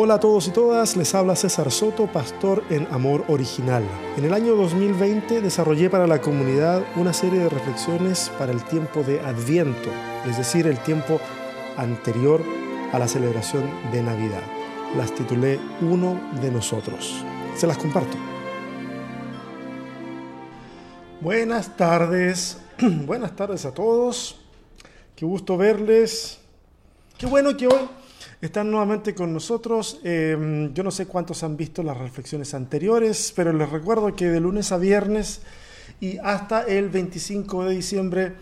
Hola a todos y todas, les habla César Soto, pastor en Amor Original. En el año 2020 desarrollé para la comunidad una serie de reflexiones para el tiempo de Adviento, es decir, el tiempo anterior a la celebración de Navidad. Las titulé Uno de nosotros. Se las comparto. Buenas tardes, buenas tardes a todos. Qué gusto verles. Qué bueno que hoy están nuevamente con nosotros. Em, yo no sé cuántos han visto las reflexiones anteriores, pero les recuerdo que de lunes a viernes y hasta el 25 de diciembre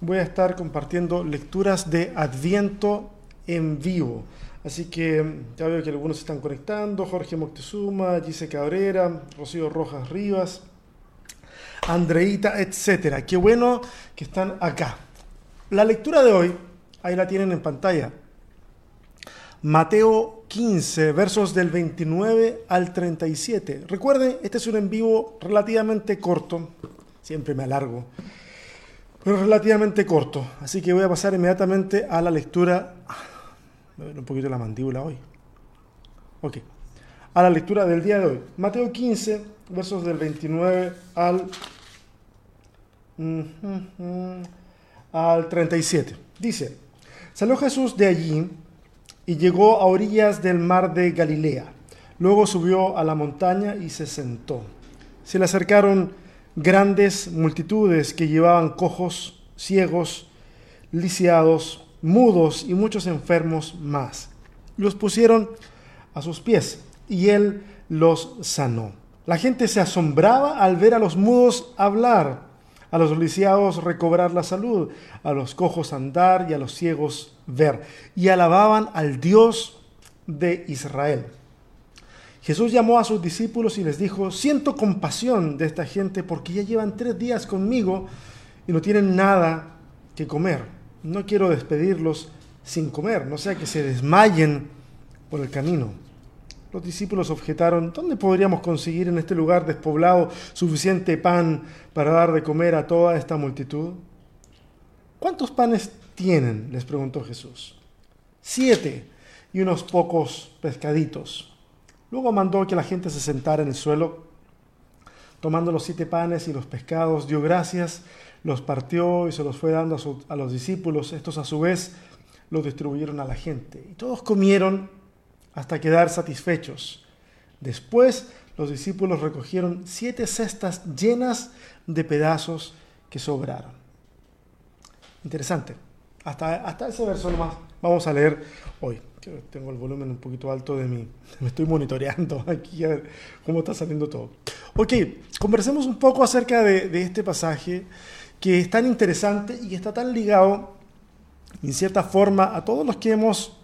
voy a estar compartiendo lecturas de Adviento en vivo. Así que em, ya veo que algunos están conectando, Jorge Moctezuma, Gise Cabrera, Rocío Rojas Rivas, Andreita, etcétera. Qué bueno que están acá. La lectura de hoy, ahí la tienen en pantalla. Mateo 15, versos del 29 al 37. Recuerden, este es un en vivo relativamente corto, siempre me alargo, pero relativamente corto. Así que voy a pasar inmediatamente a la lectura. Me un poquito la mandíbula hoy. Ok. A la lectura del día de hoy. Mateo 15, versos del 29 al, al 37. Dice, salió Jesús de allí y llegó a orillas del mar de Galilea. Luego subió a la montaña y se sentó. Se le acercaron grandes multitudes que llevaban cojos, ciegos, lisiados, mudos y muchos enfermos más. Los pusieron a sus pies y él los sanó. La gente se asombraba al ver a los mudos hablar a los lisiados recobrar la salud, a los cojos andar y a los ciegos ver, y alababan al Dios de Israel. Jesús llamó a sus discípulos y les dijo, siento compasión de esta gente porque ya llevan tres días conmigo y no tienen nada que comer. No quiero despedirlos sin comer, no sea que se desmayen por el camino. Los discípulos objetaron, ¿dónde podríamos conseguir en este lugar despoblado suficiente pan para dar de comer a toda esta multitud? ¿Cuántos panes tienen? les preguntó Jesús. Siete y unos pocos pescaditos. Luego mandó que la gente se sentara en el suelo. Tomando los siete panes y los pescados, dio gracias, los partió y se los fue dando a, los discípulos. Estos a su vez los distribuyeron a la gente. Y todos comieron hasta quedar satisfechos. Después los discípulos recogieron siete cestas llenas de pedazos que sobraron. Interesante. Hasta, hasta ese verso nomás vamos a leer hoy. Tengo el volumen un poquito alto de mí. Me estoy monitoreando aquí a ver cómo está saliendo todo. Ok, conversemos un poco acerca de, este pasaje que es tan interesante y está tan ligado, en cierta forma, a todos los que hemos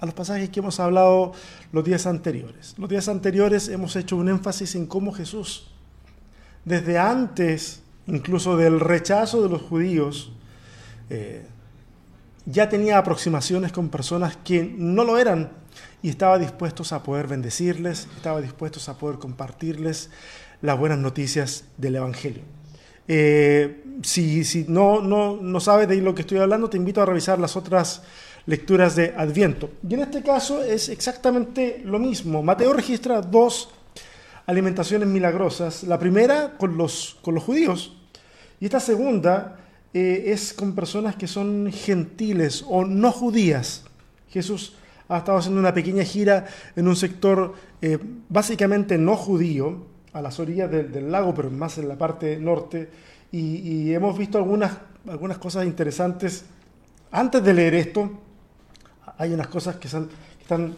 a los pasajes que hemos hablado los días anteriores. Los días anteriores hemos hecho un énfasis en cómo Jesús, desde antes incluso del rechazo de los judíos, eh, ya tenía aproximaciones con personas que no lo eran y estaba dispuestos a poder bendecirles, estaba dispuestos a poder compartirles las buenas noticias del Evangelio. Eh, si, si no, no, no sabes de lo que estoy hablando, te invito a revisar las otras lecturas de Adviento. Y en este caso es exactamente lo mismo. Mateo registra dos alimentaciones milagrosas. La primera con los, con los judíos y esta segunda eh, es con personas que son gentiles o no judías. Jesús ha estado haciendo una pequeña gira en un sector eh, básicamente no judío, a las orillas del, lago, pero más en la parte norte, y, hemos visto algunas, algunas cosas interesantes. Antes de leer esto, hay unas cosas que, son, están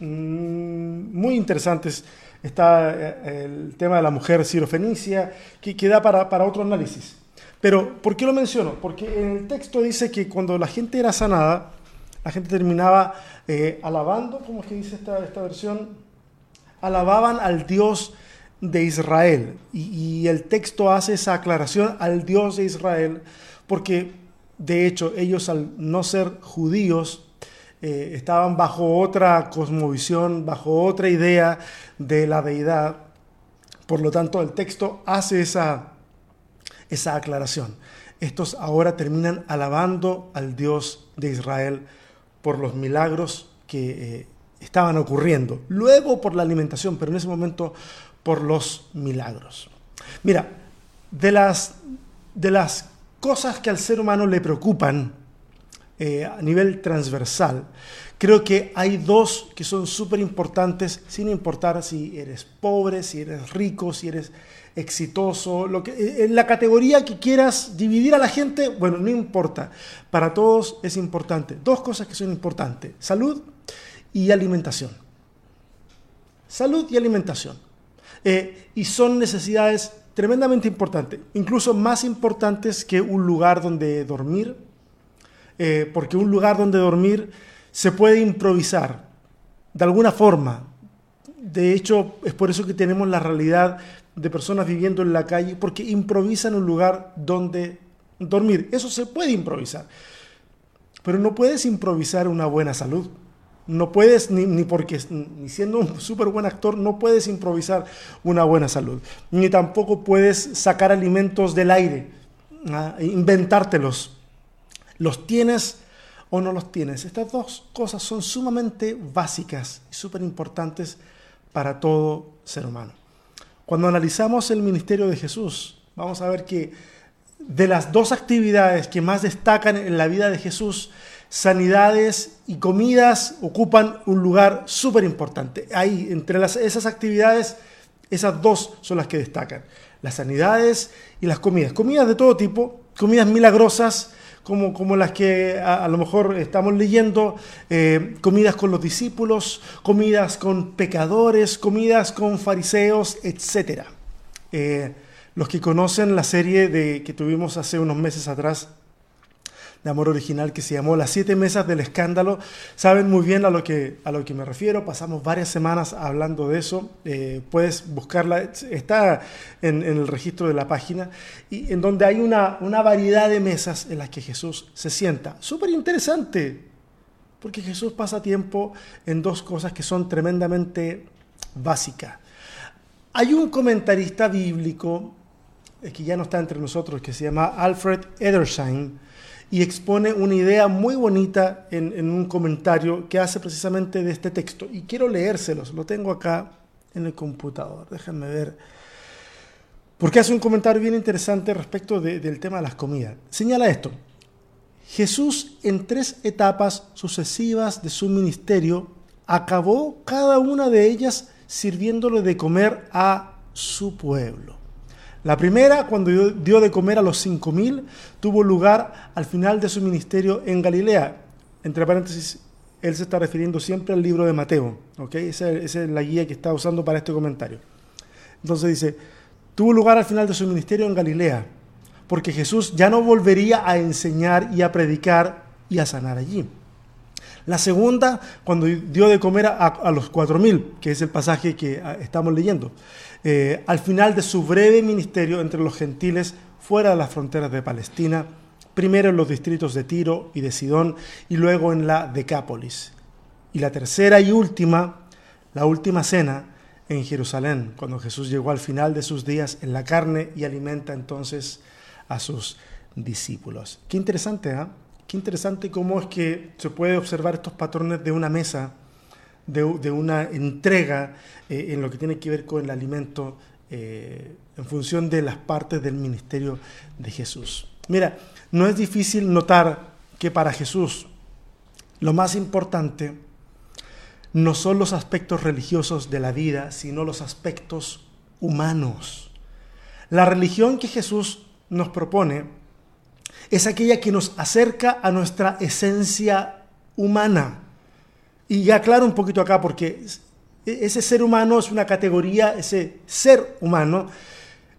mm, muy interesantes. Está eh, el tema de la mujer sirofenicia, que, que da para, para otro análisis. Pero, ¿por qué lo menciono? Porque en el texto dice que cuando la gente era sanada, la gente terminaba eh, alabando, ¿cómo es que dice esta, esta versión? Alababan al Dios de Israel. Y, y, el texto hace esa aclaración al Dios de Israel, porque de hecho, ellos al no ser judíos, eh, estaban bajo otra cosmovisión, bajo otra idea de la deidad. Por lo tanto, el texto hace esa, esa aclaración. Estos ahora terminan alabando al Dios de Israel por los milagros que eh, estaban ocurriendo. Luego por la alimentación, pero en ese momento por los milagros. Mira, de las, de las cosas que al ser humano le preocupan eh, a nivel transversal, creo que hay dos que son súper importantes, sin importar si eres pobre, si eres rico, si eres exitoso, lo que, eh, en la categoría que quieras dividir a la gente, bueno, no importa. Para todos es importante. Dos cosas que son importantes, salud y alimentación. Salud y alimentación. Eh, y son necesidades tremendamente importantes, incluso más importantes que un lugar donde dormir, eh, porque un lugar donde dormir se puede improvisar de alguna forma. De hecho, es por eso que tenemos la realidad de personas viviendo en la calle, porque improvisan un lugar donde dormir. Eso se puede improvisar, pero no puedes improvisar una buena salud. No puedes, ni, porque ni siendo un súper buen actor, no puedes improvisar una buena salud. Ni tampoco puedes sacar alimentos del aire, ¿ah? inventártelos. Los tienes o no los tienes. Estas dos cosas son sumamente básicas y súper importantes para todo ser humano. Cuando analizamos el ministerio de Jesús, vamos a ver que de las dos actividades que más destacan en la vida de Jesús, sanidades y comidas ocupan un lugar súper importante. Ahí, entre esas actividades, esas dos son las que destacan. Las sanidades y las comidas. Comidas de todo tipo, comidas milagrosas, como, como las que a, lo mejor estamos leyendo, eh, comidas con los discípulos, comidas con pecadores, comidas con fariseos, etc. Eh, los que conocen la serie de, que tuvimos hace unos meses atrás, de amor original que se llamó Las siete mesas del escándalo. Saben muy bien a lo que, a lo que me refiero, pasamos varias semanas hablando de eso, eh, puedes buscarla, está en, el registro de la página, y en donde hay una, una variedad de mesas en las que Jesús se sienta. Súper interesante, porque Jesús pasa tiempo en dos cosas que son tremendamente básicas. Hay un comentarista bíblico eh, que ya no está entre nosotros, que se llama Alfred Edersheim, y expone una idea muy bonita en, un comentario que hace precisamente de este texto. Y quiero leérselos, lo tengo acá en el computador, déjenme ver. Porque hace un comentario bien interesante respecto del tema de las comidas. Señala esto. Jesús en tres etapas sucesivas de su ministerio acabó cada una de ellas sirviéndole de comer a su pueblo. La primera, cuando dio de comer a los cinco mil, tuvo lugar al final de su ministerio en Galilea. Entre paréntesis, él se está refiriendo siempre al libro de Mateo. ¿okay? Esa, es la guía que está usando para este comentario. Entonces dice, tuvo lugar al final de su ministerio en Galilea, porque Jesús ya no volvería a enseñar y a predicar y a sanar allí. La segunda, cuando dio de comer a, a los cuatro mil, que es el pasaje que ah, estamos leyendo. Eh, al final de su breve ministerio entre los gentiles fuera de las fronteras de Palestina, primero en los distritos de Tiro y de Sidón y luego en la Decápolis. Y la tercera y última, la última cena en Jerusalén, cuando Jesús llegó al final de sus días en la carne y alimenta entonces a sus discípulos. Qué interesante, ¿ah? Qué interesante cómo es que se puede observar estos patrones de una mesa de, una entrega eh, en lo que tiene que ver con el alimento eh, en función de las partes del ministerio de Jesús. Mira, no es difícil notar que para Jesús lo más importante no son los aspectos religiosos de la vida, sino los aspectos humanos. La religión que Jesús nos propone es aquella que nos acerca a nuestra esencia humana. Y aclaro un poquito acá porque ese ser humano es una categoría, ese ser humano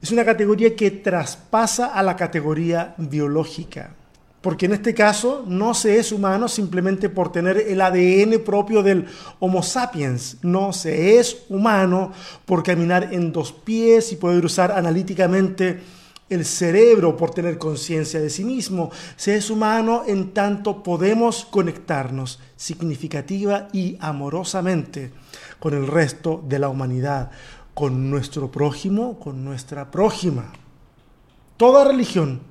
es una categoría que traspasa a la categoría biológica. Porque en este caso no se es humano simplemente por tener el ADN propio del Homo sapiens. No se es humano por caminar en dos pies y poder usar analíticamente el cerebro por tener conciencia de sí mismo. Se es humano en tanto podemos conectarnos significativa y amorosamente con el resto de la humanidad, con nuestro prójimo, con nuestra prójima. Toda religión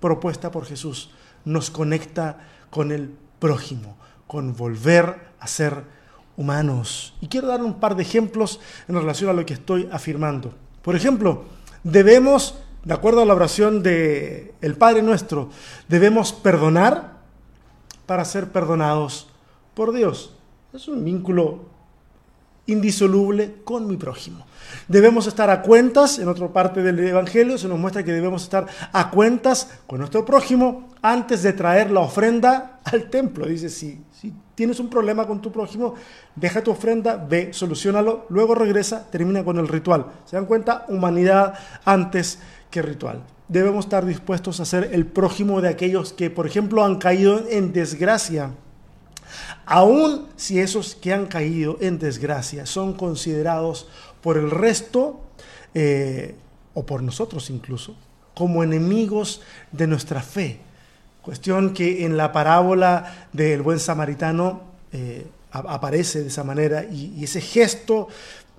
propuesta por Jesús nos conecta con el prójimo, con volver a ser humanos. Y quiero dar un par de ejemplos en relación a lo que estoy afirmando. Por ejemplo, debemos, de acuerdo a la oración de Padre nuestro, debemos perdonar para ser perdonados por Dios. Es un vínculo indisoluble con mi prójimo. Debemos estar a cuentas, en otra parte del Evangelio se nos muestra que debemos estar a cuentas con nuestro prójimo antes de traer la ofrenda al templo. Dice, si, si tienes un problema con tu prójimo, deja tu ofrenda, ve, solucionalo, luego regresa, termina con el ritual. ¿Se dan cuenta? Humanidad antes ritual. Debemos estar dispuestos a ser el prójimo de aquellos que, por ejemplo, han caído en desgracia Aún si esos que han caído en desgracia son considerados por el resto, eh, o por nosotros incluso, como enemigos de nuestra fe. Cuestión que en la parábola del buen samaritano eh, aparece de esa manera y, y ese gesto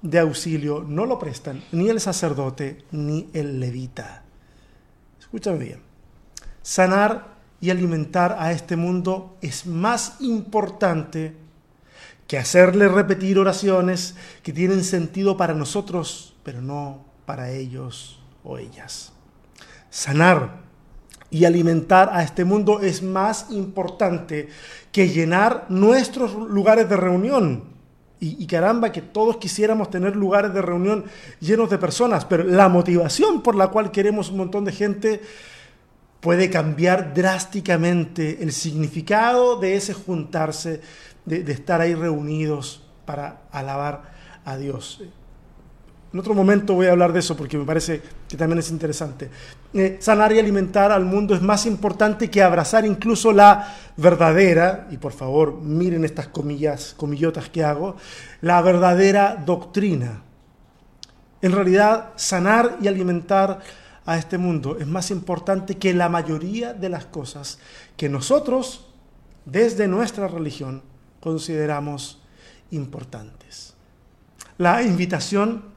de auxilio no lo prestan ni el sacerdote ni el levita. Escúchame bien. Sanar y alimentar a este mundo es más importante que hacerle repetir oraciones que tienen sentido para nosotros, pero no para ellos o ellas. Sanar y alimentar a este mundo es más importante que llenar nuestros lugares de reunión. Y, caramba, que todos quisiéramos tener lugares de reunión llenos de personas, pero la motivación por la cual queremos un montón de gente puede cambiar drásticamente el significado de ese juntarse, de, estar ahí reunidos para alabar a Dios. En otro momento voy a hablar de eso porque me parece que también es interesante. Eh, sanar y alimentar al mundo es más importante que abrazar incluso la verdadera, y por favor miren estas comillas, comillotas que hago, la verdadera doctrina. En realidad, sanar y alimentar a este mundo es más importante que la mayoría de las cosas que nosotros, desde nuestra religión, consideramos importantes. La invitación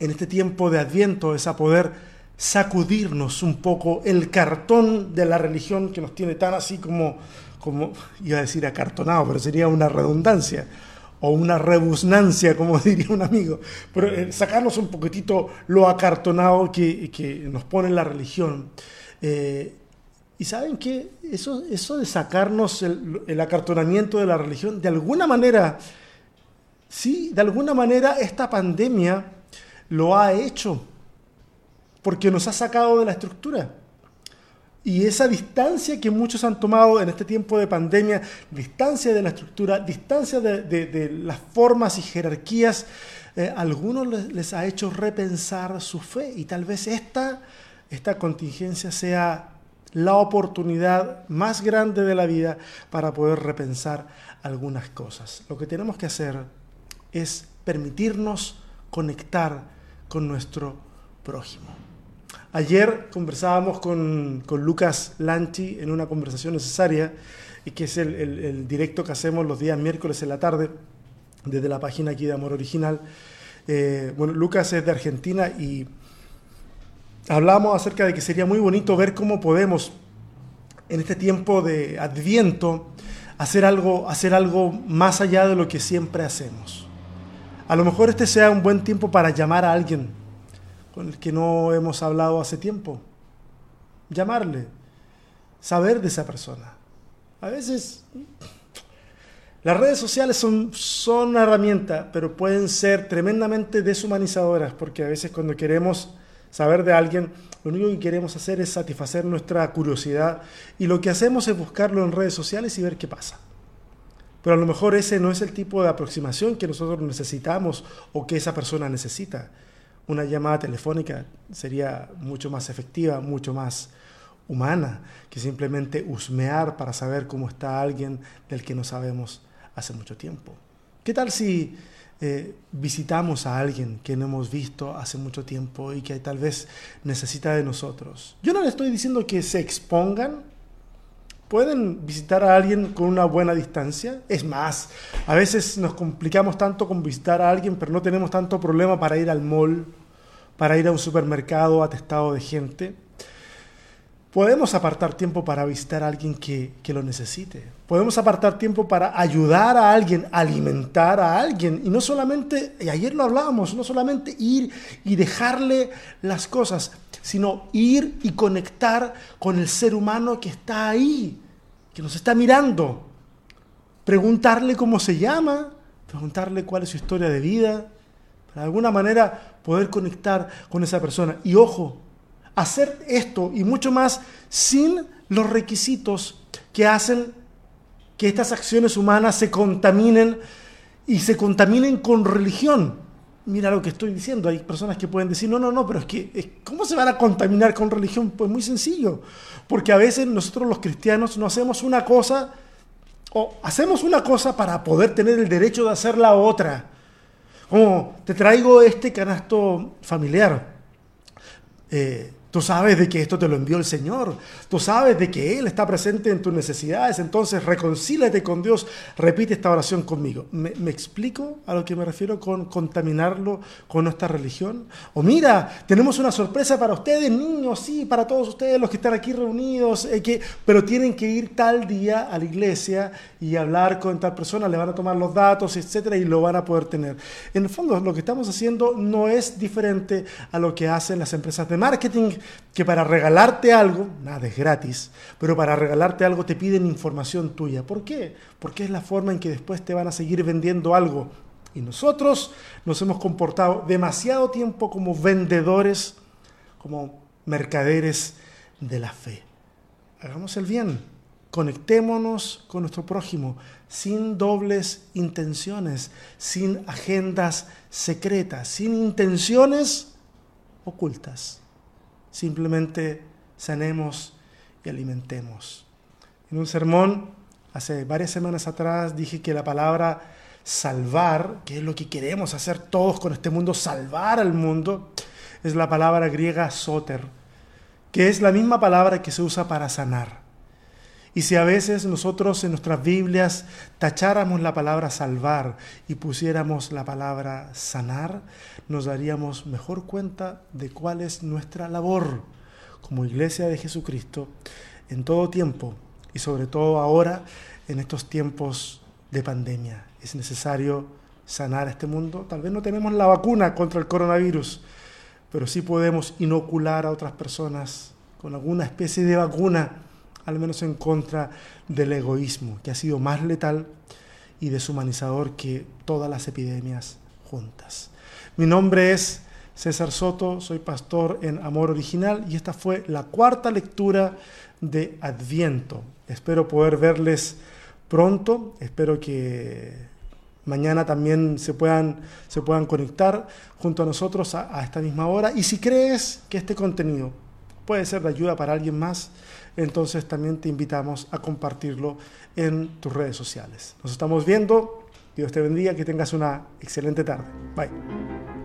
en este tiempo de Adviento es a poder sacudirnos un poco el cartón de la religión que nos tiene tan así como, como iba a decir acartonado, pero sería una redundancia, o una rebusnancia, como diría un amigo, pero eh, sacarnos un poquitito lo acartonado que, que nos pone la religión. Eh, y saben que eso, eso de sacarnos el, el, acartonamiento de la religión, de alguna manera, sí, de alguna manera esta pandemia lo ha hecho, porque nos ha sacado de la estructura. Y esa distancia que muchos han tomado en este tiempo de pandemia, distancia de la estructura, distancia de, las formas y jerarquías, eh, algunos les, ha hecho repensar su fe y tal vez esta, esta contingencia sea la oportunidad más grande de la vida para poder repensar algunas cosas. Lo que tenemos que hacer es permitirnos conectar con nuestro prójimo. Ayer conversábamos con, Lucas Lanchi en una conversación necesaria, y que es el, directo que hacemos los días miércoles en la tarde, desde la página aquí de Amor Original. Eh, bueno, Lucas es de Argentina y hablamos acerca de que sería muy bonito ver cómo podemos, en este tiempo de adviento, hacer algo, hacer algo más allá de lo que siempre hacemos. A lo mejor este sea un buen tiempo para llamar a alguien con el que no hemos hablado hace tiempo. Llamarle, saber de esa persona. A veces las redes sociales son, son una herramienta, pero pueden ser tremendamente deshumanizadoras, porque a veces cuando queremos saber de alguien, lo único que queremos hacer es satisfacer nuestra curiosidad y lo que hacemos es buscarlo en redes sociales y ver qué pasa. Pero a lo mejor ese no es el tipo de aproximación que nosotros necesitamos o que esa persona necesita una llamada telefónica sería mucho más efectiva, mucho más humana que simplemente husmear para saber cómo está alguien del que no sabemos hace mucho tiempo. ¿Qué tal si eh, visitamos a alguien que no hemos visto hace mucho tiempo y que tal vez necesita de nosotros? Yo no le estoy diciendo que se expongan. Pueden visitar a alguien con una buena distancia. Es más, a veces nos complicamos tanto con visitar a alguien, pero no tenemos tanto problema para ir al mall para ir a un supermercado atestado de gente. Podemos apartar tiempo para visitar a alguien que, que, lo necesite. Podemos apartar tiempo para ayudar a alguien, alimentar a alguien. Y no solamente, y ayer lo hablábamos, no solamente ir y dejarle las cosas, sino ir y conectar con el ser humano que está ahí, que nos está mirando. Preguntarle cómo se llama, preguntarle cuál es su historia de vida, para de alguna manera poder conectar con esa persona. Y ojo, hacer esto y mucho más sin los requisitos que hacen que estas acciones humanas se contaminen y se contaminen con religión. Mira lo que estoy diciendo, hay personas que pueden decir, no, no, no, pero es que, ¿cómo se van a contaminar con religión? Pues muy sencillo, porque a veces nosotros los cristianos no hacemos una cosa, o hacemos una cosa para poder tener el derecho de hacer la otra. Como te traigo este canasto familiar. Eh, Tú sabes de que esto te lo envió el Señor. Tú sabes de que Él está presente en tus necesidades. Entonces reconcílate con Dios. Repite esta oración conmigo. ¿Me, explico a lo que me refiero con contaminarlo con nuestra religión? O mira, tenemos una sorpresa para ustedes, niños, sí, para todos ustedes los que están aquí reunidos, eh, que, pero tienen que ir tal día a la iglesia y hablar con tal persona, le van a tomar los datos, etcétera, y lo van a poder tener. En el fondo, lo que estamos haciendo no es diferente a lo que hacen las empresas de marketing que para regalarte algo, nada es gratis, pero para regalarte algo te piden información tuya. ¿Por qué? Porque es la forma en que después te van a seguir vendiendo algo. Y nosotros nos hemos comportado demasiado tiempo como vendedores, como mercaderes de la fe. Hagamos el bien, conectémonos con nuestro prójimo sin dobles intenciones, sin agendas secretas, sin intenciones ocultas. Simplemente sanemos y alimentemos. En un sermón hace varias semanas atrás dije que la palabra salvar, que es lo que queremos hacer todos con este mundo, salvar al mundo, es la palabra griega soter, que es la misma palabra que se usa para sanar. Y si a veces nosotros en nuestras Biblias tacháramos la palabra salvar y pusiéramos la palabra sanar, nos daríamos mejor cuenta de cuál es nuestra labor como iglesia de Jesucristo en todo tiempo y sobre todo ahora en estos tiempos de pandemia. Es necesario sanar este mundo. Tal vez no tenemos la vacuna contra el coronavirus, pero sí podemos inocular a otras personas con alguna especie de vacuna al menos en contra del egoísmo, que ha sido más letal y deshumanizador que todas las epidemias juntas. Mi nombre es César Soto, soy pastor en Amor Original y esta fue la cuarta lectura de Adviento. Espero poder verles pronto, espero que mañana también se puedan, se puedan conectar junto a nosotros a, a esta misma hora. Y si crees que este contenido puede ser de ayuda para alguien más, entonces también te invitamos a compartirlo en tus redes sociales. Nos estamos viendo. Dios te bendiga, que tengas una excelente tarde. Bye.